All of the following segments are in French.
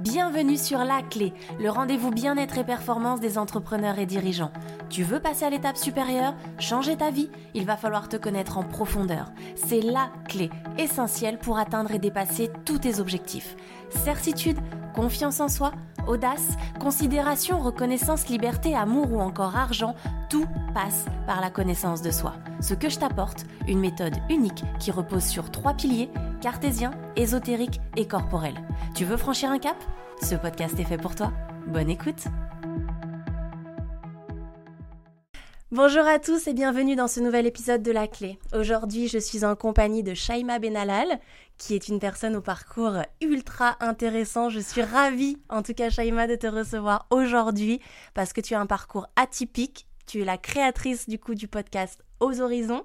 Bienvenue sur La Clé, le rendez-vous bien-être et performance des entrepreneurs et dirigeants. Tu veux passer à l'étape supérieure, changer ta vie Il va falloir te connaître en profondeur. C'est la clé essentielle pour atteindre et dépasser tous tes objectifs. Certitude, confiance en soi, audace, considération, reconnaissance, liberté, amour ou encore argent, tout passe par la connaissance de soi. Ce que je t'apporte, une méthode unique qui repose sur trois piliers, cartésien, ésotérique et corporel. Tu veux franchir un cap? Ce podcast est fait pour toi. Bonne écoute Bonjour à tous et bienvenue dans ce nouvel épisode de La Clé. Aujourd'hui, je suis en compagnie de Shaima Benalal, qui est une personne au parcours ultra intéressant. Je suis ravie, en tout cas Shaima, de te recevoir aujourd'hui parce que tu as un parcours atypique. Tu es la créatrice du coup du podcast aux horizons.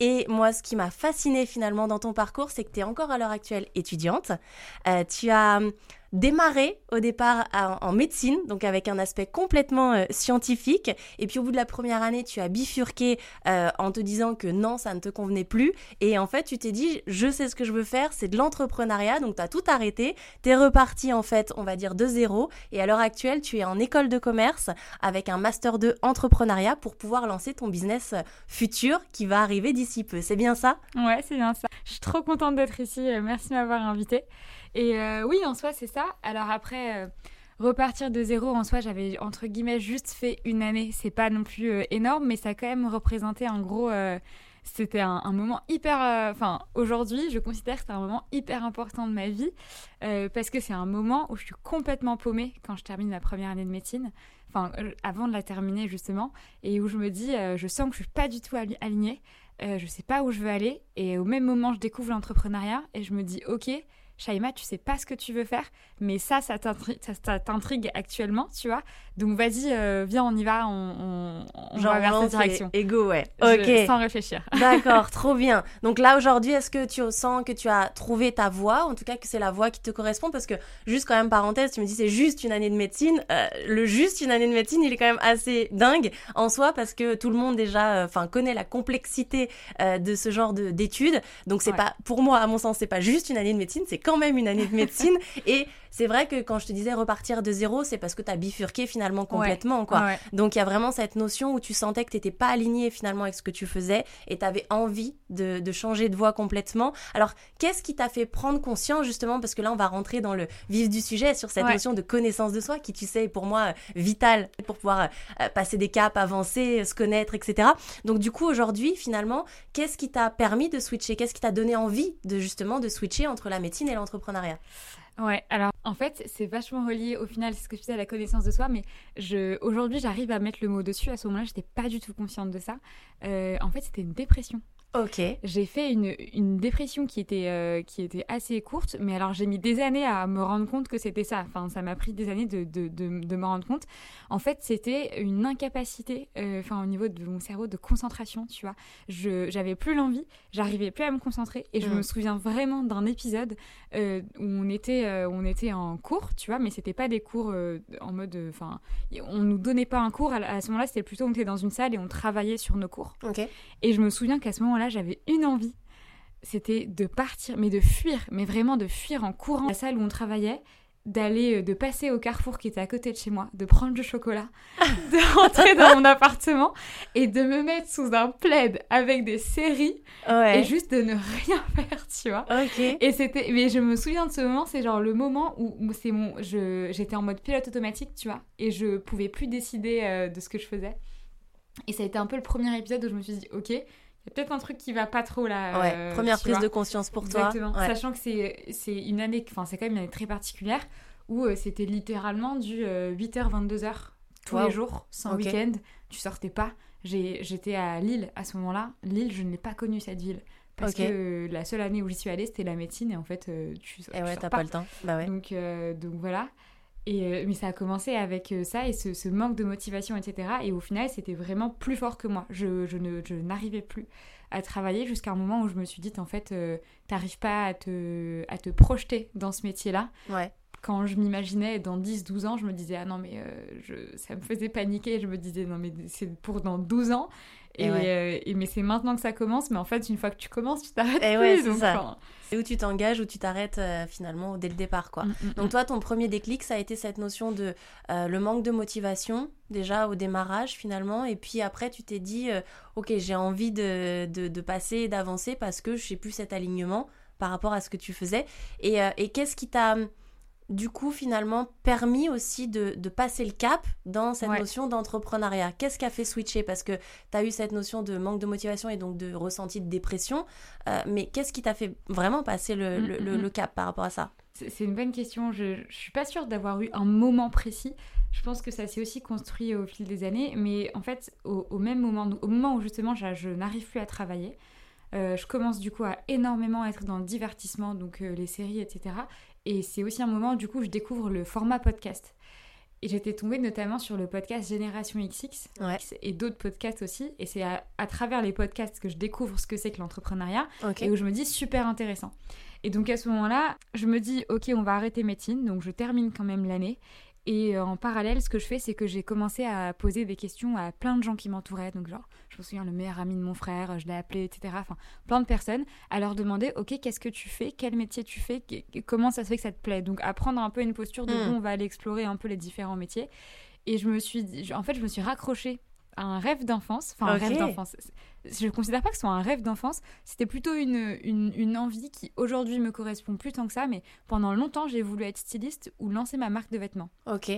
Et moi, ce qui m'a fasciné finalement dans ton parcours, c'est que tu es encore à l'heure actuelle étudiante. Euh, tu as démarré au départ en médecine, donc avec un aspect complètement euh, scientifique. Et puis au bout de la première année, tu as bifurqué euh, en te disant que non, ça ne te convenait plus. Et en fait, tu t'es dit, je sais ce que je veux faire, c'est de l'entrepreneuriat. Donc tu as tout arrêté. Tu es reparti en fait, on va dire, de zéro. Et à l'heure actuelle, tu es en école de commerce avec un master de entrepreneuriat pour pouvoir lancer ton business euh, futur qui va arriver d'ici peu. C'est bien ça? Ouais, c'est bien ça. Je suis trop contente d'être ici. Merci de m'avoir invitée. Et euh, oui, en soi, c'est ça. Alors après, euh, repartir de zéro, en soi, j'avais entre guillemets juste fait une année. C'est pas non plus euh, énorme, mais ça a quand même représenté un gros. c'était un, moment hyper. Enfin, aujourd'hui, je considère que c'est un moment hyper important de ma vie parce que c'est un moment où je suis complètement paumée quand je termine ma première année de médecine. Enfin, avant de la terminer justement, et où je me dis, je sens que je suis pas du tout alignée. je sais pas où je veux aller, et au même moment, je découvre l'entrepreneuriat et je me dis, ok Shaima, tu sais pas ce que tu veux faire, mais ça, ça t'intrigue actuellement, tu vois. Donc vas-y, euh, viens, on y va, on, on, va vers cette direction. Ego, ouais. ok. sans réfléchir. D'accord, trop bien. Donc là, aujourd'hui, est-ce que tu sens que tu as trouvé ta voie, en tout cas que c'est la voie qui te correspond? Parce que, juste quand même, parenthèse, tu me dis c'est juste une année de médecine. Euh, le juste une année de médecine, il est quand même assez dingue en soi, parce que tout le monde déjà euh, enfin connaît la complexité de ce genre d'études. Donc c'est pas, pour moi, à mon sens, c'est pas juste une année de médecine, c'est quand même une année de médecine. et c'est vrai que quand je te disais repartir de zéro, c'est parce que tu as bifurqué finalement complètement. quoi. Donc il y a vraiment cette notion où tu sentais que tu n'étais pas aligné finalement avec ce que tu faisais et tu avais envie de, de, changer de voie complètement. Alors qu'est-ce qui t'a fait prendre conscience justement, parce que là on va rentrer dans le vif du sujet sur cette notion de connaissance de soi qui tu sais est pour moi vitale pour pouvoir euh, passer des caps, avancer, se connaître, etc. Donc du coup aujourd'hui finalement, qu'est-ce qui t'a permis de switcher? Qu'est-ce qui t'a donné envie de justement de switcher entre la médecine et l'entrepreneuriat Ouais, alors en fait, c'est vachement relié au final, c'est ce que je disais, à la connaissance de soi, mais je, aujourd'hui, j'arrive à mettre le mot dessus. À ce moment-là, j'étais pas du tout consciente de ça. Euh, en fait, c'était une dépression. Ok. J'ai fait une, une, dépression qui était, euh, qui était assez courte, mais alors j'ai mis des années à me rendre compte que c'était ça. Enfin, ça m'a pris des années de, de, de, de me rendre compte. En fait, c'était une incapacité, euh, enfin, au niveau de mon cerveau, de concentration, tu vois. Je j'avais plus l'envie, j'arrivais plus à me concentrer, et je mm. me souviens vraiment d'un épisode euh, où on était, on était en cours, tu vois, mais c'était pas des cours en mode, enfin, on nous donnait pas un cours. À, ce moment-là, c'était plutôt on était dans une salle et on travaillait sur nos cours. Ok. Et je me souviens qu'à ce moment-là j'avais une envie, c'était de partir, mais de fuir, mais vraiment de fuir en courant la salle où on travaillait, d'aller, euh, de passer au carrefour qui était à côté de chez moi, de prendre du chocolat, de rentrer dans mon appartement et de me mettre sous un plaid avec des séries et juste de ne rien faire, tu vois. Et c'était, mais je me souviens de ce moment, c'est genre le moment où, c'est mon, je, j'étais en mode pilote automatique, tu vois, et je pouvais plus décider euh, de ce que je faisais. Et ça a été un peu le premier épisode où je me suis dit, ok, il y a peut-être un truc qui va pas trop là. Ouais, euh, première prise de conscience pour toi. Exactement. Sachant que c'est une année, enfin c'est quand même une année très particulière où euh, c'était littéralement du 8h-22h euh, tous les jours, sans week-end. Tu sortais pas. J'étais à Lille à ce moment-là. Lille, je ne l'ai pas connue cette ville. Parce que la seule année où j'y suis allée, c'était la médecine et en fait, tu, et ouais, t'as pas. le temps. Bah ouais. Donc, donc voilà. Et, euh, mais ça a commencé avec euh, ça et ce, manque de motivation, etc. Et au final, c'était vraiment plus fort que moi. Je, je, ne, je n'arrivais plus à travailler jusqu'à un moment où je me suis dit, en fait, tu euh, t'arrives pas à te, à te projeter dans ce métier-là. Ouais. quand je m'imaginais dans 10-12 ans, je me disais, ah non, mais je, ça me faisait paniquer. Je me disais, non, mais c'est pour dans 12 ans. Euh, et, mais c'est maintenant que ça commence, mais en fait, une fois que tu commences, tu t'arrêtes et plus. ça. Où tu t'engages, où tu t'arrêtes euh, finalement dès le départ, quoi. Mm, mm, donc mm. toi, ton premier déclic, ça a été cette notion de euh, le manque de motivation déjà au démarrage finalement, et puis après, tu t'es dit, ok, j'ai envie de, de, de passer, d'avancer parce que je sais plus cet alignement par rapport à ce que tu faisais. Et, et qu'est-ce qui t'a du coup finalement permis aussi de, passer le cap dans cette notion d'entrepreneuriat Qu'est-ce qui a fait switcher? Parce que tu as eu cette notion de manque de motivation et donc de ressenti de dépression, euh, mais qu'est-ce qui t'a fait vraiment passer le, mm, mm, mm. cap par rapport à ça? C'est une bonne question. Je, ne suis pas sûre d'avoir eu un moment précis. Je pense que ça s'est aussi construit au fil des années, mais en fait, au, même moment, au moment où justement je, n'arrive plus à travailler, euh, je commence du coup à énormément être dans le divertissement, donc euh, les séries, etc. Et c'est aussi un moment, du coup, je découvre le format podcast. Et j'étais tombée notamment sur le podcast Génération XX et d'autres podcasts aussi. Et c'est à, travers les podcasts que je découvre ce que c'est que l'entrepreneuriat et où je me dis super intéressant. Et donc à ce moment-là, je me dis ok, on va arrêter médecine. Donc je termine quand même l'année. Et euh, en parallèle, ce que je fais, c'est que j'ai commencé à poser des questions à plein de gens qui m'entouraient. Donc, genre, je me souviens, le meilleur ami de mon frère, je l'ai appelé, etc. Enfin, plein de personnes, à leur demander, OK, qu'est-ce que tu fais? Quel métier tu fais? Comment ça se fait que ça te plaît Donc, à prendre un peu une posture de, mmh. on va aller explorer un peu les différents métiers. Et je me suis dit, en fait, je me suis raccrochée un rêve d'enfance. Enfin, un rêve d'enfance. Je ne considère pas que ce soit un rêve d'enfance. C'était plutôt une, une, envie qui aujourd'hui me correspond plus tant que ça. Mais pendant longtemps, j'ai voulu être styliste ou lancer ma marque de vêtements. Ok.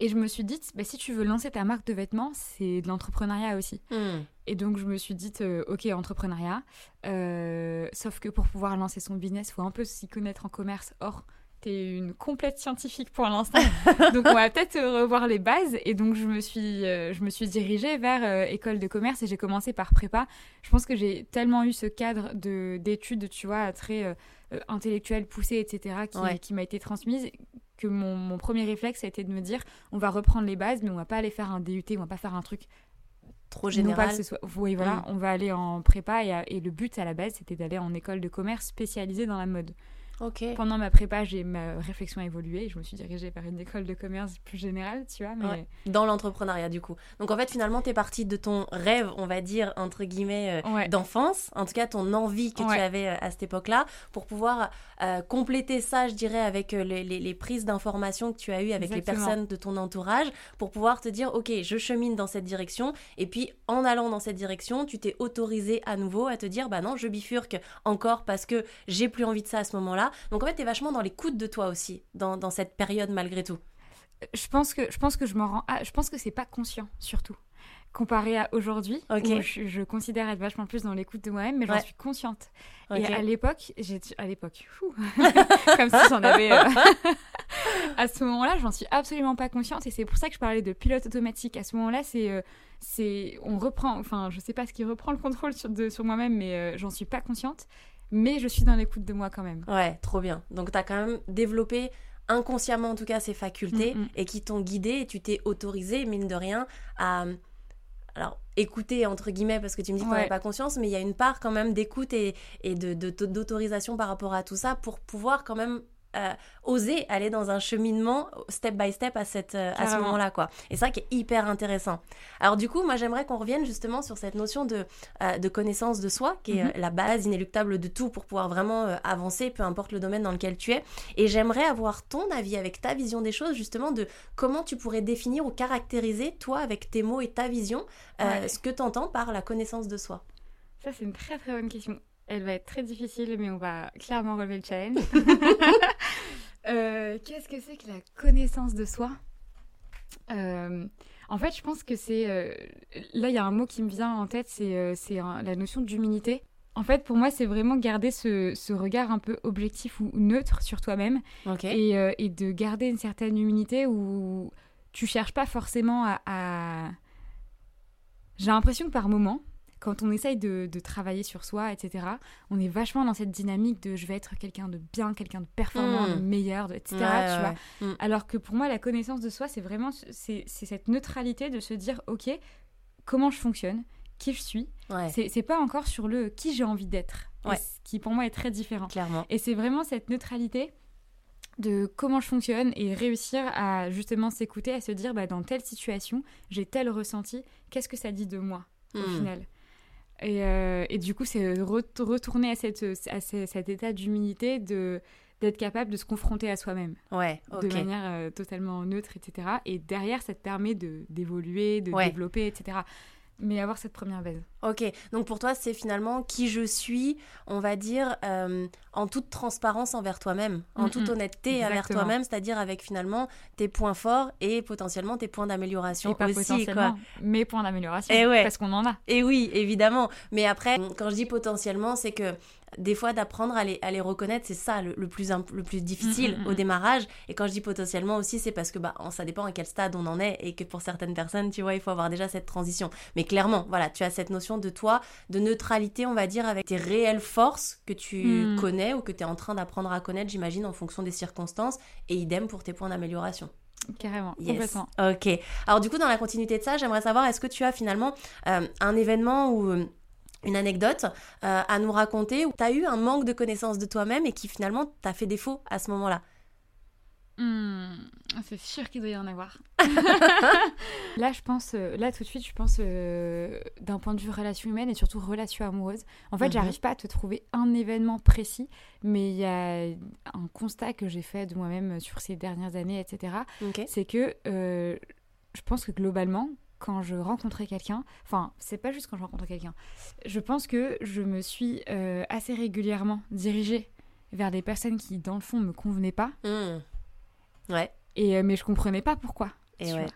Et je me suis dit, bah, si tu veux lancer ta marque de vêtements, c'est de l'entrepreneuriat aussi. Hmm. Et donc, je me suis dit, euh, ok, entrepreneuriat. Euh, sauf que pour pouvoir lancer son business, il faut un peu s'y connaître en commerce. Or, une complète scientifique pour l'instant. donc on va peut-être revoir les bases. Et donc je me suis, euh, je me suis dirigée vers euh, école de commerce et j'ai commencé par prépa. Je pense que j'ai tellement eu ce cadre de d'études, tu vois, très euh, intellectuel, poussé, etc., qui, qui m'a été transmise que mon, mon, premier réflexe a été de me dire on va reprendre les bases, mais on va pas aller faire un DUT, on va pas faire un truc trop général. Oui, voilà, mm. on va aller en prépa et, et le but à la base c'était d'aller en école de commerce spécialisée dans la mode. Pendant ma prépa, j'ai ma réflexion a évolué. Je me suis dirigée vers une école de commerce plus générale, tu vois. Mais... Dans l'entrepreneuriat, du coup. Donc en fait, finalement, tu es partie de ton rêve, on va dire, entre guillemets, euh, d'enfance. En tout cas, ton envie que tu avais euh, à cette époque-là, pour pouvoir euh, compléter ça, je dirais, avec les, les, prises d'informations que tu as eues avec les personnes de ton entourage, pour pouvoir te dire, OK, je chemine dans cette direction. Et puis, en allant dans cette direction, tu t'es autorisé à nouveau à te dire, bah non, je bifurque encore parce que j'ai plus envie de ça à ce moment-là. Donc en fait, tu es vachement dans l'écoute de toi aussi, dans, dans, cette période malgré tout. Je pense que je pense que je m'en rends. je pense que c'est pas conscient surtout comparé à aujourd'hui où je, considère être vachement plus dans l'écoute de moi-même mais j'en suis consciente. Et à l'époque j'ai à l'époque comme si j'en avais euh, à ce moment-là j'en suis absolument pas consciente. Et c'est pour ça que je parlais de pilote automatique. À ce moment-là c'est euh, c'est on reprend enfin je sais pas ce qui reprend le contrôle sur, de, sur moi-même mais euh, j'en suis pas consciente mais je suis dans l'écoute de moi quand même. Ouais, trop bien. Donc tu as quand même développé inconsciemment en tout cas ces facultés mm, mm. et qui t'ont guidé et tu t'es autorisé, mine de rien, à alors écouter entre guillemets parce que tu me dis qu'on n'avait pas conscience mais il y a une part quand même d'écoute et, et de, d'autorisation par rapport à tout ça pour pouvoir quand même euh, oser aller dans un cheminement step by step à, cette, euh, à ce moment-là. quoi. Et c'est ça qui est hyper intéressant. Alors du coup, moi j'aimerais qu'on revienne justement sur cette notion de, euh, de connaissance de soi, qui est mhm. la base inéluctable de tout pour pouvoir vraiment avancer, peu importe le domaine dans lequel tu es. Et j'aimerais avoir ton avis avec ta vision des choses, justement, de comment tu pourrais définir ou caractériser, toi, avec tes mots et ta vision, ce que tu entends par la connaissance de soi. Ça, c'est une très très bonne question. Elle va être très difficile, mais on va clairement relever le challenge. Euh, qu'est-ce que c'est que la connaissance de soi? Euh, En fait, je pense que c'est... Euh, là, il y a un mot qui me vient en tête, c'est la notion d'humilité. En fait, pour moi, c'est vraiment garder ce, regard un peu objectif ou neutre sur toi-même et, et, de garder une certaine humilité où tu cherches pas forcément à... à... J'ai l'impression que par moment, quand on essaye de, travailler sur soi, etc., on est vachement dans cette dynamique de je vais être quelqu'un de bien, quelqu'un de performant, de hmm. meilleur, etc. tu vois hmm. Alors que pour moi, la connaissance de soi, c'est vraiment c'est cette neutralité de se dire, ok, comment je fonctionne, qui je suis. C'est pas encore sur le qui j'ai envie d'être, ce qui pour moi est très différent. Clairement. Et c'est vraiment cette neutralité de comment je fonctionne et réussir à justement s'écouter, à se dire bah, dans telle situation, j'ai tel ressenti, qu'est-ce que ça dit de moi au Hmm. final? Et, euh, et du coup, c'est re- retourner à, cette, à ce- cet état d'humilité, de d'être capable de se confronter à soi-même Ouais, de manière euh, totalement neutre, etc. Et derrière, ça te permet de d'évoluer, de Ouais. développer, etc. Mais avoir cette première base. Ok, donc pour toi, c'est finalement qui je suis, on va dire, euh, en toute transparence envers toi-même, en Mm, toute honnêteté envers toi-même, c'est-à-dire avec finalement tes points forts et potentiellement tes points d'amélioration pas aussi, potentiellement, quoi. mes points d'amélioration. Eh ouais. Parce qu'on en a. Et oui, évidemment. Mais après, quand je dis potentiellement, c'est que des fois, d'apprendre à les, à les reconnaître, c'est ça le, le plus, imp- le plus difficile Mm, mm, au mm. démarrage. Et quand je dis potentiellement aussi, c'est parce que bah, ça dépend à quel stade on en est et que pour certaines personnes, tu vois, il faut avoir déjà cette transition. Mais clairement, voilà, tu as cette notion de toi, de neutralité, on va dire, avec tes réelles forces que tu connais ou que tu es en train d'apprendre à connaître, j'imagine, en fonction des circonstances. Et idem pour tes points d'amélioration. Carrément, Yes. complètement. Ok. Alors du coup, dans la continuité de ça, j'aimerais savoir, est-ce que tu as finalement euh, un événement euh, une anecdote euh, à nous raconter où tu as eu un manque de connaissance de toi-même et qui finalement t'a fait défaut à ce moment-là Hmm, c'est sûr qu'il doit y en avoir. là, je pense, euh, là tout de suite, je pense euh, d'un point de vue relation humaine et surtout relation amoureuse. En fait, Mhm. j'arrive pas à te trouver un événement précis, mais il y a un constat que j'ai fait de moi-même sur ces dernières années, etc. C'est que euh, je pense que globalement, quand je rencontrais quelqu'un, enfin, c'est pas juste quand je rencontrais quelqu'un, je pense que je me suis euh, assez régulièrement dirigée vers des personnes qui, dans le fond, me convenaient pas. Hmm. Ouais. Et, euh, mais je comprenais pas pourquoi. Et ouais.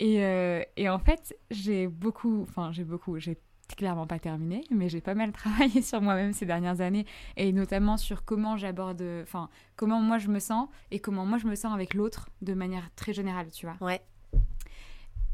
Et, euh, et en fait, j'ai beaucoup, enfin j'ai beaucoup, j'ai clairement pas terminé, mais j'ai pas mal travaillé sur moi-même ces dernières années, et notamment sur comment j'aborde, enfin comment moi je me sens, et comment moi je me sens avec l'autre de manière très générale, tu vois. Ouais.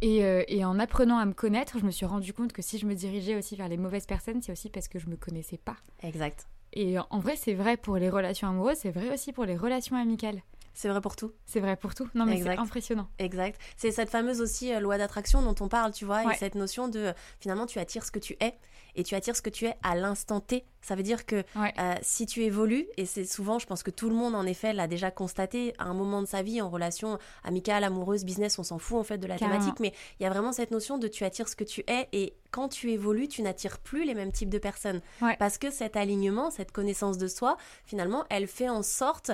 Et, euh, et en apprenant à me connaître, je me suis rendu compte que si je me dirigeais aussi vers les mauvaises personnes, c'est aussi parce que je me connaissais pas. Exact. Et en vrai, c'est vrai pour les relations amoureuses, c'est vrai aussi pour les relations amicales. C'est vrai pour tout. C'est vrai pour tout. Non, mais c'est impressionnant. Exact. C'est cette fameuse aussi euh, loi d'attraction dont on parle, tu vois, Ouais. et cette notion de euh, finalement tu attires ce que tu es et tu attires ce que tu es à l'instant T. Ça veut dire que Ouais. euh, si tu évolues, et c'est souvent, je pense que tout le monde en effet l'a déjà constaté à un moment de sa vie en relation amicale, amoureuse, business, on s'en fout en fait de la Carrément. thématique, mais il y a vraiment cette notion de tu attires ce que tu es et quand tu évolues, tu n'attires plus les mêmes types de personnes. Ouais. Parce que cet alignement, cette connaissance de soi, finalement, elle fait en sorte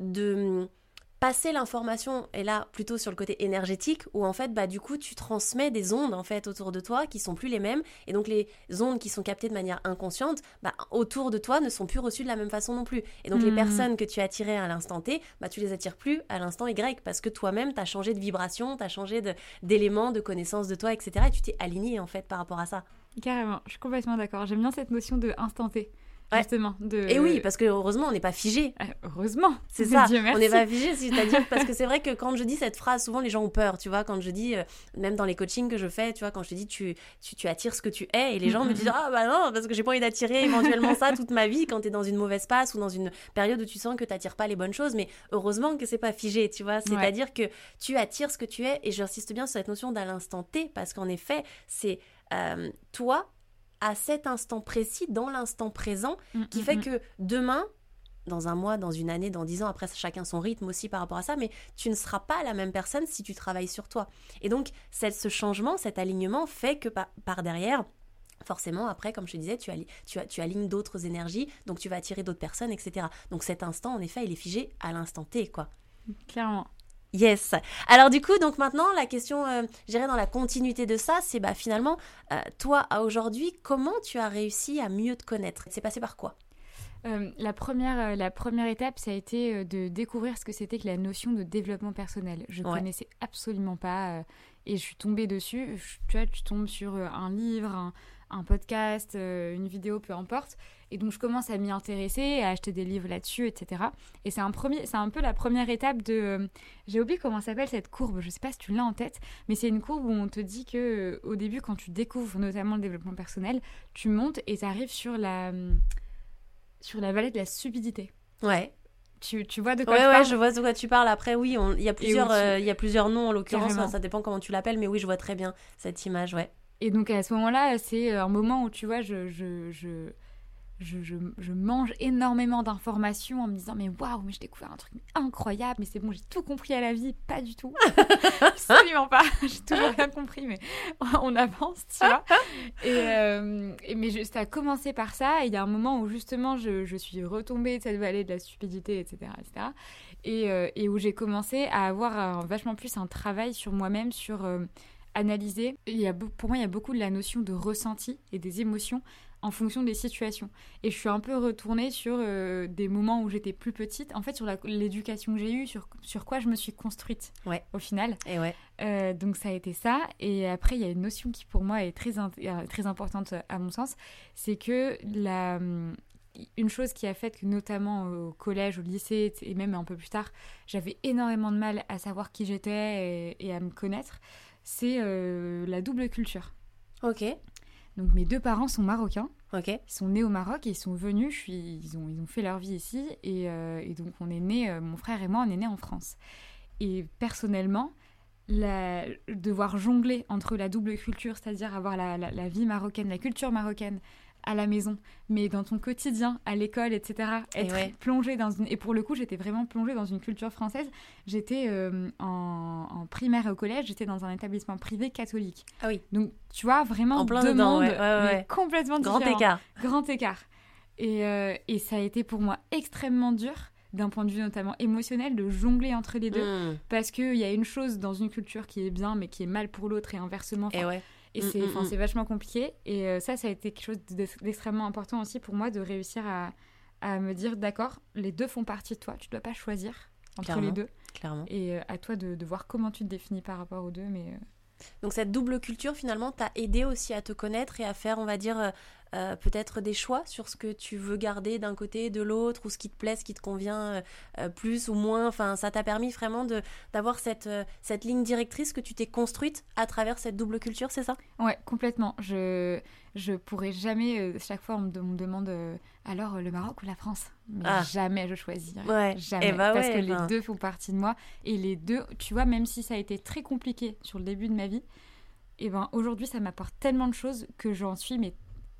de passer l'information et là plutôt sur le côté énergétique où en fait bah du coup tu transmets des ondes en fait autour de toi qui sont plus les mêmes et donc les ondes qui sont captées de manière inconsciente bah autour de toi ne sont plus reçues de la même façon non plus et donc les Mhm. personnes que tu as attirées à l'instant T bah tu les attires plus à l'instant Y parce que toi-même t'as changé de vibration t'as changé de- d'éléments de connaissances de toi etc et tu t'es aligné en fait par rapport à ça Carrément, je suis complètement d'accord. J'aime bien cette notion de instant T, Ouais. justement. De... et oui parce que heureusement on n'est pas figé Euh, Heureusement. C'est ça, Dieu on n'est pas figé, c'est-à-dire parce que c'est vrai que quand je dis cette phrase, souvent les gens ont peur, tu vois, quand je dis, euh, même dans les coachings que je fais, tu vois, quand je te dis tu, tu, tu attires ce que tu es, et les gens me disent, ah bah non, parce que j'ai pas envie d'attirer éventuellement ça toute ma vie quand t'es dans une mauvaise passe ou dans une période où tu sens que t'attires pas les bonnes choses, mais heureusement que c'est pas figé, tu vois, c'est-à-dire que tu attires ce que tu es, et j'insiste bien sur cette notion d'à l'instant T, parce qu'en effet, c'est euh, toi à cet instant précis, dans l'instant présent, Mm, qui mm, fait mm. que demain, dans un mois, dans une année, dans dix ans, après chacun son rythme aussi par rapport à ça, mais tu ne seras pas la même personne si tu travailles sur toi. Et donc, cette- ce changement, cet alignement fait que par, par derrière, forcément, après, comme je te disais, tu, tu alignes d'autres énergies, donc tu vas attirer d'autres personnes, etc. Donc cet instant, en effet, il est figé à l'instant T, quoi. Clairement. Yes. Alors du coup, donc maintenant, la question, euh, je dirais dans la continuité de ça, c'est bah finalement, euh, toi à aujourd'hui, comment tu as réussi à mieux te connaître? C'est passé par quoi? Euh, la, première, euh, la première étape, ça a été euh, de découvrir ce que c'était que la notion de développement personnel. Je Ouais. connaissais absolument pas et je suis tombée dessus. Je- tu vois, tu tombes sur un livre, un, un podcast, euh, une vidéo, peu importe. Et donc, je commence à m'y intéresser, à acheter des livres là-dessus, etc. Et c'est un, premier, c'est un peu la première étape de... euh, J'ai oublié comment s'appelle cette courbe, je sais pas si tu l'as en tête, mais c'est une courbe où on te dit que euh, au début, quand tu découvres notamment le développement personnel, tu montes et tu arrives sur la, sur la vallée de la subtilité. Ouais. Tu, tu vois de quoi Ouais, je ouais, parle je vois de quoi tu parles. Après, oui, il y a plusieurs, tu- euh, y a plusieurs noms en l'occurrence. Enfin, ça dépend comment tu l'appelles, mais oui, je vois très bien cette image, ouais. Et donc à ce moment-là, c'est un moment où tu vois, je, je, je, je, je, mange énormément d'informations en me disant mais waouh mais j'ai découvert un truc incroyable mais c'est bon j'ai tout compris à la vie. Pas du tout. Absolument pas. J'ai toujours rien compris mais on avance tu vois. Et, euh, mais ça a commencé par ça. Et il y a un moment où justement je, je, suis retombée de cette vallée de la stupidité etc etc et, euh, et où j'ai commencé à avoir vachement plus un travail sur moi-même sur euh, analyser il y a, pour moi il y a beaucoup de la notion de ressenti et des émotions en fonction des situations. Et je suis un peu retournée sur euh, des moments où j'étais plus petite, en fait sur l'éducation que j'ai eue, sur, sur quoi je me suis construite ouais. au final. Et ouais. Euh, donc ça a été ça. Et après, il y a une notion qui pour moi est très, euh, très importante à mon sens, c'est que la, hum, une chose qui a fait que notamment au collège, au lycée et même un peu plus tard, j'avais énormément de mal à savoir qui j'étais et, à me connaître, c'est la double culture. Ok. Donc mes deux parents sont marocains. Ok. Ils sont nés au Maroc et ils sont venus. Je suis, ils ont, ils ont fait leur vie ici et, euh, et donc on est né, euh, mon frère et moi, on est nés en France. Et personnellement, la, devoir jongler entre la double culture, c'est-à-dire avoir la, la, la, vie marocaine, la culture marocaine, à la maison, mais dans ton quotidien, à l'école, etc. Être plongée dans une... Et pour le coup, j'étais vraiment plongée dans une culture française. J'étais euh, en, primaire et au collège, j'étais dans un établissement privé catholique. Ah oui. Donc, tu vois, vraiment en plein deux dedans, mondes, ouais, complètement Grand écart. Grand écart. Et, euh, et ça a été pour moi extrêmement dur d'un point de vue notamment émotionnel, de jongler entre les deux. Hmm. Parce qu'il y a une chose dans une culture qui est bien, mais qui est mal pour l'autre, et inversement. Et ouais. Et mm, mm, mm. c'est vachement compliqué. Et euh, ça, ça a été quelque chose d'extrêmement important aussi pour moi de réussir à, à me dire d'accord, les deux font partie de toi, tu dois pas choisir entre les deux. Clairement. Et euh, à toi de, de, voir comment tu te définis par rapport aux deux. Mais, euh, Donc cette double culture, finalement, t'a aidé aussi à te connaître et à faire, on va dire, euh, peut-être des choix sur ce que tu veux garder d'un côté et de l'autre, ou ce qui te plaît, ce qui te convient euh, euh, plus ou moins. Enfin, ça t'a permis vraiment d'avoir cette, cette ligne directrice que tu t'es construite à travers cette double culture, c'est ça? Ouais, complètement. Je je pourrais jamais, chaque fois on me, demande alors le Maroc ou la France? Mais ah. jamais je choisis. Ouais. Jamais. Eh bah parce que les deux font partie de moi. Et les deux, tu vois, même si ça a été très compliqué sur le début de ma vie, et eh ben aujourd'hui ça m'apporte tellement de choses que j'en suis mais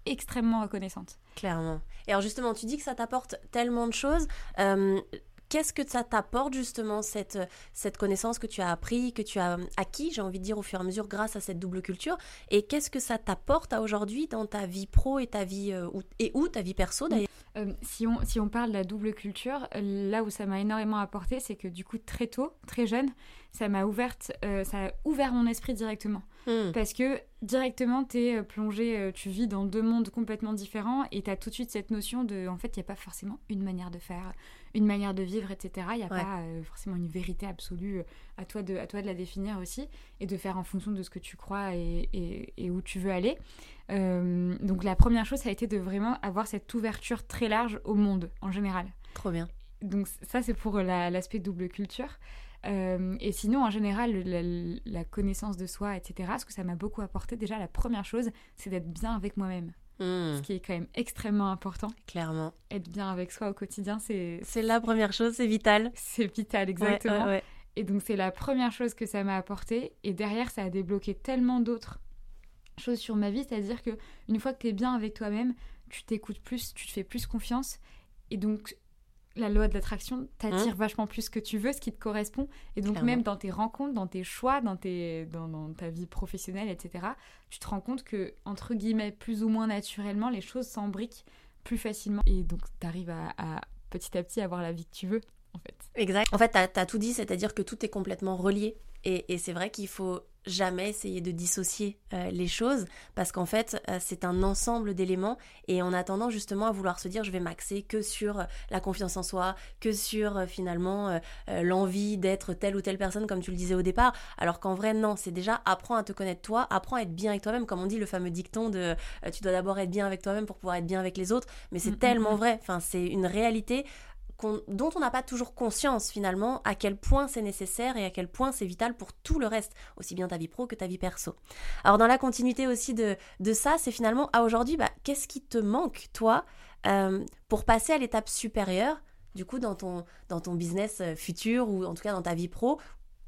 extrêmement reconnaissante. Clairement. Et alors justement, tu dis que ça t'apporte tellement de choses. Euh, qu'est-ce que ça t'apporte justement cette, cette connaissance que tu as appris, que tu as acquis, j'ai envie de dire au fur et à mesure grâce à cette double culture? Et qu'est-ce que ça t'apporte à aujourd'hui dans ta vie pro et ta vie euh, et où ta vie perso d'ailleurs? Euh, si, on, si on parle de la double culture, là où ça m'a énormément apporté, c'est que du coup très tôt, très jeune, ça m'a ouverte, ça a ouvert mon esprit directement. Hmm. Parce que directement, tu es euh, plongé, euh, tu vis dans deux mondes complètement différents et tu as tout de suite cette notion de, en fait, il n'y a pas forcément une manière de faire, une manière de vivre, etc. Il n'y a pas euh, forcément une vérité absolue à toi, de, à toi de la définir aussi et de faire en fonction de ce que tu crois et, et, où tu veux aller. donc la première chose, ça a été de vraiment avoir cette ouverture très large au monde en général. Trop bien. Donc ça, c'est pour l'aspect double culture. Euh, et sinon, en général, la, connaissance de soi, etc., ce que ça m'a beaucoup apporté, déjà, la première chose, c'est d'être bien avec moi-même. Hmm. Ce qui est quand même extrêmement important. Clairement. Être bien avec soi au quotidien, c'est... C'est la première chose, c'est vital. C'est vital, exactement. et donc, c'est la première chose que ça m'a apporté. Et derrière, ça a débloqué tellement d'autres choses sur ma vie. C'est-à-dire que une fois que tu es bien avec toi-même, tu t'écoutes plus, tu te fais plus confiance. Et donc, la loi de l'attraction t'attire hein vachement plus ce que tu veux, ce qui te correspond. Et donc même dans tes rencontres, dans tes choix, dans, tes, dans, ta vie professionnelle, etc., tu te rends compte que, entre guillemets, plus ou moins naturellement, les choses s'embriquent plus facilement. Et donc tu arrives à, petit à petit avoir la vie que tu veux, en fait. Exact. En fait, tu as, tout dit, c'est-à-dire que tout est complètement relié. et c'est vrai qu'il faut jamais essayer de dissocier euh, les choses parce qu'en fait euh, c'est un ensemble d'éléments et on a tendance justement à vouloir se dire je vais m'axer que sur euh, la confiance en soi, que sur finalement l'envie d'être telle ou telle personne comme tu le disais au départ. Alors qu'en vrai non c'est déjà apprends à te connaître toi, apprends à être bien avec toi-même comme on dit le fameux dicton de tu dois d'abord être bien avec toi-même pour pouvoir être bien avec les autres. Mais c'est mm, mm, tellement mm. vrai. Enfin c'est une réalité dont on n'a pas toujours conscience finalement à quel point c'est nécessaire et à quel point c'est vital pour tout le reste, aussi bien ta vie pro que ta vie perso. Alors dans la continuité aussi de, de ça, c'est finalement à aujourd'hui, bah, qu'est-ce qui te manque toi euh, pour passer à l'étape supérieure du coup dans ton, dans ton business euh, futur ou en tout cas dans ta vie pro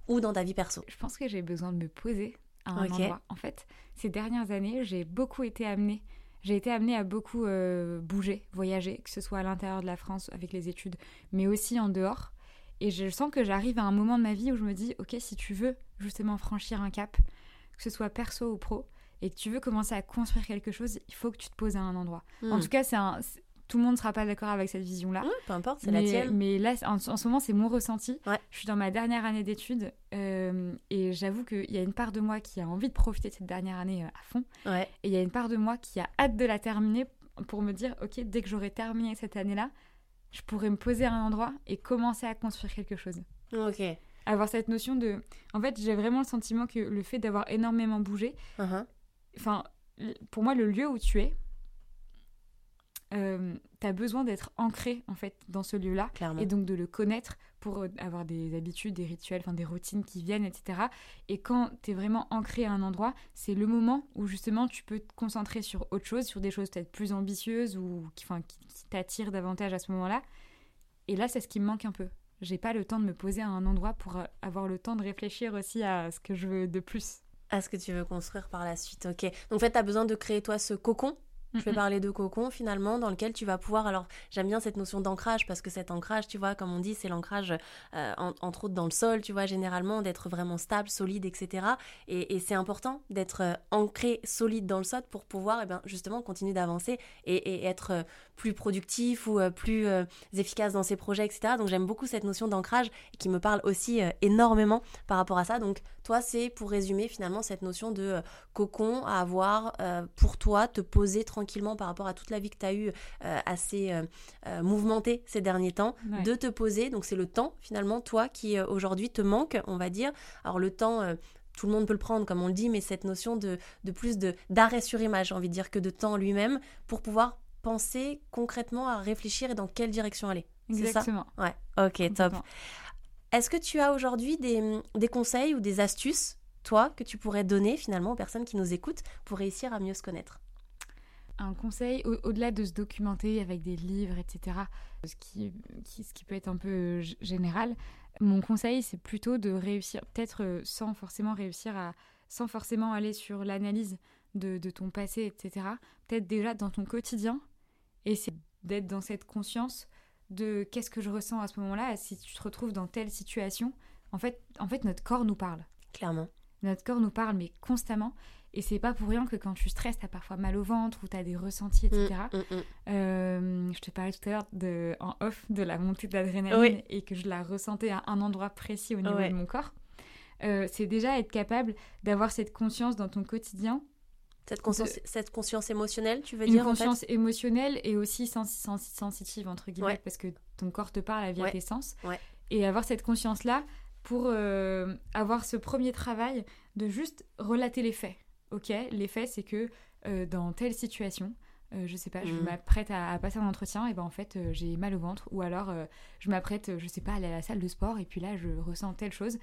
ou dans ta vie perso? Je pense que j'ai besoin de me poser à un endroit. En fait, ces dernières années, j'ai beaucoup été amenée j'ai été amenée à beaucoup euh, bouger, voyager, que ce soit à l'intérieur de la France avec les études, mais aussi en dehors. Et je sens que j'arrive à un moment de ma vie où je me dis, ok, si tu veux justement franchir un cap, que ce soit perso ou pro, et que tu veux commencer à construire quelque chose, il faut que tu te poses à un endroit. En Hmm. tout cas, c'est un, tout le monde ne sera pas d'accord avec cette vision-là. Peu importe, c'est la tienne. mais là, en, en ce moment, c'est mon ressenti. Ouais. Je suis dans ma dernière année d'études euh, et j'avoue qu'il y a une part de moi qui a envie de profiter de cette dernière année euh, à fond. Ouais. Et il y a une part de moi qui a hâte de la terminer pour me dire, ok, dès que j'aurai terminé cette année-là, je pourrai me poser à un endroit et commencer à construire quelque chose. Ok. Avoir cette notion de... En fait, j'ai vraiment le sentiment que le fait d'avoir énormément bougé, Uh-huh. enfin, pour moi, le lieu où tu es, euh, t'as besoin d'être ancré, en fait, dans ce lieu-là et donc de le connaître pour euh, avoir des habitudes, des rituels, enfin des routines qui viennent, etc. Et quand tu es vraiment ancré à un endroit, c'est le moment où justement tu peux te concentrer sur autre chose, sur des choses peut-être plus ambitieuses ou qui, enfin, qui, qui t'attirent davantage à ce moment-là. Et là, c'est ce qui me manque un peu. J'ai pas le temps de me poser à un endroit pour euh, avoir le temps de réfléchir aussi à ce que je veux de plus. à ce que tu veux construire par la suite. Ok. Donc en fait, tu as besoin de créer toi ce cocon. Je vais parler de cocon finalement, dans lequel tu vas pouvoir. Alors, j'aime bien cette notion d'ancrage parce que cet ancrage, tu vois, comme on dit, c'est l'ancrage euh, en- entre autres dans le sol, tu vois, généralement d'être vraiment stable, solide, etc. Et, et c'est important d'être euh, ancré, solide dans le sol pour pouvoir, eh ben, justement, continuer d'avancer et, et être euh, plus productif ou plus euh, efficace dans ses projets, etc. Donc, j'aime beaucoup cette notion d'ancrage qui me parle aussi euh, énormément par rapport à ça. Donc, toi, c'est pour résumer finalement cette notion de cocon à avoir pour toi, te poser tranquillement par rapport à toute la vie que tu as eue euh, assez euh, euh, mouvementée ces derniers temps, Ouais. de te poser. Donc c'est le temps finalement, toi qui aujourd'hui te manque, on va dire. Alors le temps... tout le monde peut le prendre, comme on le dit, mais cette notion de, de plus de d'arrêt sur image, j'ai envie de dire, que de temps lui-même, pour pouvoir penser concrètement à réfléchir et dans quelle direction aller. C'est ça? Exactement. Ouais, ok, top. Est-ce que tu as aujourd'hui des, des conseils ou des astuces, toi, que tu pourrais donner finalement aux personnes qui nous écoutent pour réussir à mieux se connaître? Un conseil, au- au-delà de se documenter avec des livres, etc., ce qui, qui- ce qui peut être un peu euh, général, mon conseil, c'est plutôt de réussir, peut-être euh, sans forcément réussir à, sans forcément aller sur l'analyse de, de ton passé, etc., peut-être déjà dans ton quotidien, et c'est d'être dans cette conscience de qu'est-ce que je ressens à ce moment-là, si tu te retrouves dans telle situation, en fait, en fait notre corps nous parle. Clairement. Notre corps nous parle, mais constamment. Et c'est pas pour rien que quand tu stresses, t'as parfois mal au ventre ou t'as des ressentis, etc. Mm, mm, mm. Euh, je te parlais tout à l'heure en off de la montée d'adrénaline Oui. et que je la ressentais à un endroit précis au niveau Ouais. de mon corps. Euh, c'est déjà être capable d'avoir cette conscience dans ton quotidien, Cette, conscience, cette conscience émotionnelle, tu veux une dire en conscience fait émotionnelle et aussi sens- sens- sensitive, entre guillemets, Ouais. parce que ton corps te parle via Ouais. tes sens. Et avoir cette conscience-là pour euh, avoir ce premier travail de juste relater les faits. Ok, les faits, c'est que euh, dans telle situation, euh, je sais pas, je Mhm. m'apprête à, à passer un entretien, et ben en fait, euh, j'ai mal au ventre, ou alors euh, je m'apprête, je sais pas, à aller à la salle de sport, et puis là, je ressens telle chose.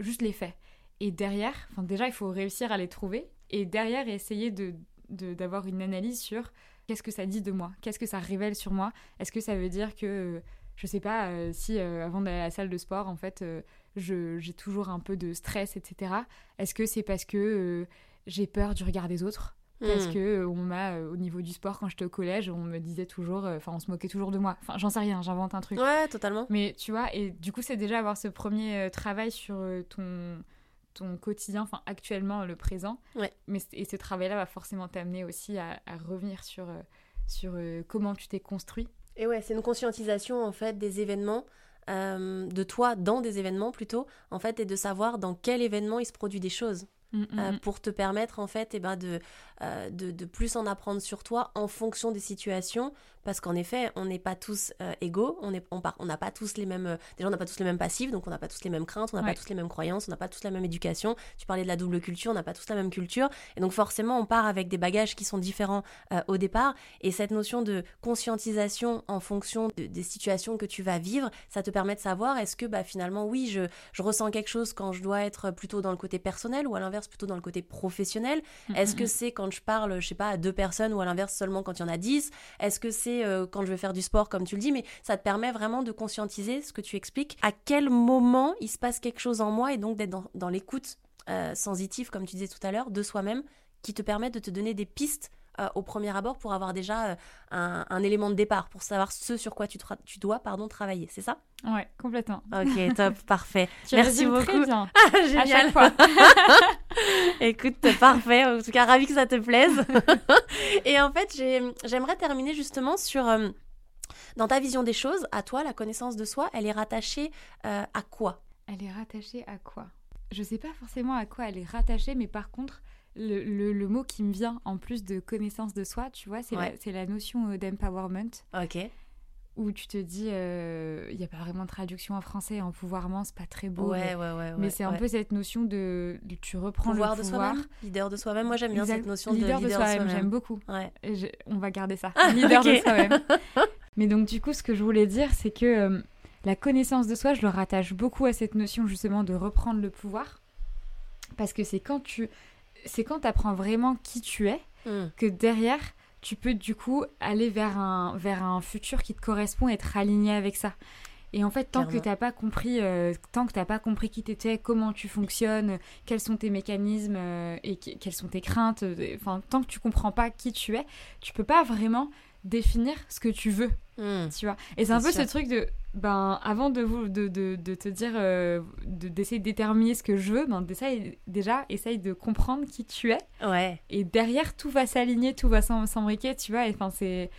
Juste les faits. Et derrière, enfin déjà, il faut réussir à les trouver, et derrière, essayer de d'avoir une analyse sur qu'est-ce que ça dit de moi, qu'est-ce que ça révèle sur moi. Est-ce que ça veut dire que, je sais pas, euh, si euh, avant d'aller à la salle de sport, en fait, euh, j'ai toujours un peu de stress, etc. Est-ce que c'est parce que j'ai peur du regard des autres parce Mm. que euh, on m'a euh, au niveau du sport quand j'étais au collège on me disait toujours euh, enfin on se moquait toujours de moi enfin j'en sais rien j'invente un truc Ouais, totalement. mais tu vois et du coup c'est déjà avoir ce premier travail sur ton ton quotidien enfin actuellement le présent Ouais. mais et ce travail là va forcément t'amener aussi à, à revenir sur sur euh, comment tu t'es construit Et ouais, c'est une conscientisation en fait des événements, euh, de toi dans des événements plutôt, en fait, et de savoir dans quel événement il se produit des choses. Mm, mm, euh, mm. pour te permettre en fait eh ben, de, euh, de, de plus en apprendre sur toi en fonction des situations parce qu'en effet on n'est pas tous euh, égaux on n'a pas tous les mêmes euh, déjà on n'a pas tous les mêmes passifs donc on n'a pas tous les mêmes craintes on n'a Ouais. pas tous les mêmes croyances on n'a pas tous la même éducation. Tu parlais de la double culture on n'a pas tous la même culture. Et donc forcément on part avec des bagages qui sont différents euh, au départ. Et cette notion de conscientisation en fonction de- des situations que tu vas vivre ça te permet de savoir est-ce que bah finalement oui je je ressens quelque chose quand je dois être plutôt dans le côté personnel ou à l'inverse plutôt dans le côté professionnel? Mm, Est-ce mm, que mm. c'est quand je parle, je sais pas, à deux personnes ou à l'inverse seulement quand il y en a dix? Est-ce que c'est euh, quand je vais faire du sport comme tu le dis Mais ça te permet vraiment de conscientiser ce que tu expliques, à quel moment il se passe quelque chose en moi et donc d'être dans, l'écoute euh, sensitive, comme tu disais tout à l'heure, de soi-même, qui te permet de te donner des pistes euh, au premier abord pour avoir déjà euh, un, un élément de départ, pour savoir ce sur quoi tu, dois pardon, travailler, c'est ça? Ouais, complètement. Ok, top, parfait. Tu Merci beaucoup. Très bien. Ah, À chaque fois. Écoute, parfait. En tout cas, ravi que ça te plaise. Et en fait, j'ai- j'aimerais terminer justement sur. euh, dans ta vision des choses, à toi, la connaissance de soi, elle est rattachée euh, à quoi? Elle est rattachée à quoi? Je sais pas forcément à quoi elle est rattachée, mais par contre, le, le- le mot qui me vient en plus de connaissance de soi, tu vois, c'est Ouais. la, notion euh, d'empowerment, Ok. où tu te dis, il n'y a pas vraiment de traduction en français, empouvoirment, c'est pas très beau. Ouais, mais- ouais, ouais. mais c'est un peu cette notion de, de- tu reprends pouvoir le de pouvoir. soi-même, leader de soi-même. Moi, j'aime bien cette notion leader de de leader de soi-même, j'aime beaucoup. Ouais. Et je- on va garder ça. Ah, leader de soi-même. Mais donc, du coup, ce que je voulais dire, c'est que euh, la connaissance de soi, je le rattache beaucoup à cette notion justement de reprendre le pouvoir. Parce que c'est quand tu. C'est quand tu apprends vraiment qui tu es Hmm. que derrière, tu peux du coup aller vers un, vers un futur qui te correspond et être aligné avec ça. Et en fait, tant que t'as pas compris, euh, tant que t'as pas compris qui t'étais, comment tu fonctionnes, quels sont tes mécanismes euh, et que- quelles sont tes craintes, euh, enfin, tant que tu comprends pas qui tu es, tu peux pas vraiment définir ce que tu veux, Hmm. tu vois. Et c'est un peu sûr. ce truc de, ben, avant de, vous, de, de, de te dire, euh, de- d'essayer de déterminer ce que je veux, ben, d'essayer- déjà, essaye de comprendre qui tu es. Ouais. Et derrière, tout va s'aligner, tout va s'em- s'embriquer, tu vois. et Enfin, c'est.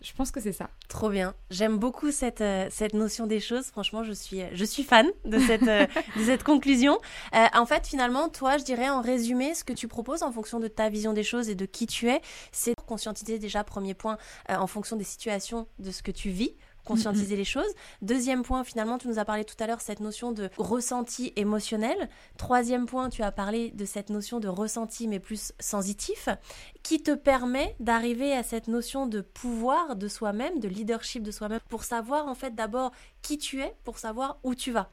Je pense que c'est ça. Trop bien. J'aime beaucoup cette, euh, cette notion des choses. Franchement, je suis, je suis fan de cette, euh, de cette conclusion. Euh, en fait, finalement, toi, je dirais en résumé, ce que tu proposes en fonction de ta vision des choses et de qui tu es, c'est conscientiser déjà, premier point, euh, en fonction des situations, de ce que tu vis conscientiser les choses. Deuxième point, finalement, tu nous as parlé tout à l'heure cette notion de ressenti émotionnel. Troisième point, tu as parlé de cette notion de ressenti mais plus sensitif, qui te permet d'arriver à cette notion de pouvoir de soi-même, de leadership de soi-même, pour savoir en fait d'abord qui tu es, pour savoir où tu vas.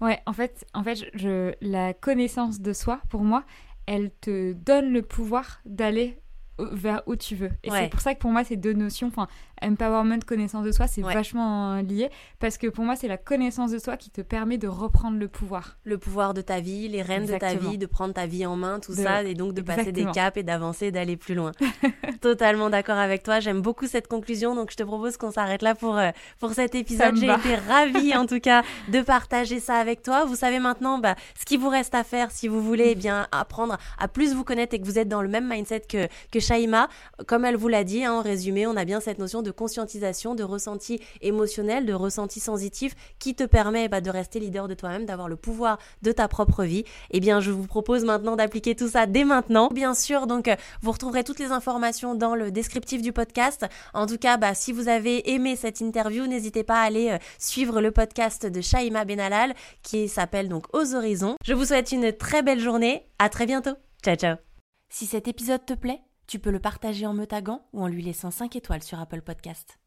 Ouais, en fait, en fait je, la connaissance de soi, pour moi, elle te donne le pouvoir d'aller au- vers où tu veux. Et Ouais. c'est pour ça que pour moi, ces deux notions, enfin, empowerment, connaissance de soi, c'est Ouais. vachement euh, lié. Parce que pour moi, c'est la connaissance de soi qui te permet de reprendre le pouvoir. Le pouvoir de ta vie, les rênes de ta vie, de prendre ta vie en main, tout De- ça, et donc de passer des caps et d'avancer, d'aller plus loin. Totalement d'accord avec toi. J'aime beaucoup cette conclusion, donc je te propose qu'on s'arrête là pour, euh, pour cet épisode. J'ai été ravie en tout cas de partager ça avec toi. Vous savez maintenant bah, ce qu'il vous reste à faire si vous voulez eh bien apprendre à plus vous connaître et que vous êtes dans le même mindset que, que Shaima. Comme elle vous l'a dit, hein, en résumé, on a bien cette notion de conscientisation, de ressenti émotionnel, de ressenti sensitif qui te permet bah, de rester leader de toi-même, d'avoir le pouvoir de ta propre vie. Eh bien, je vous propose maintenant d'appliquer tout ça dès maintenant. Bien sûr, donc euh, vous retrouverez toutes les informations dans le descriptif du podcast. En tout cas, bah, si vous avez aimé cette interview, n'hésitez pas à aller euh, suivre le podcast de Shaima Benalal qui s'appelle donc Aux Horizons. Je vous souhaite une très belle journée. À très bientôt. Ciao, ciao. Si cet épisode te plaît, tu peux le partager en me taguant ou en lui laissant 5 étoiles sur Apple Podcast.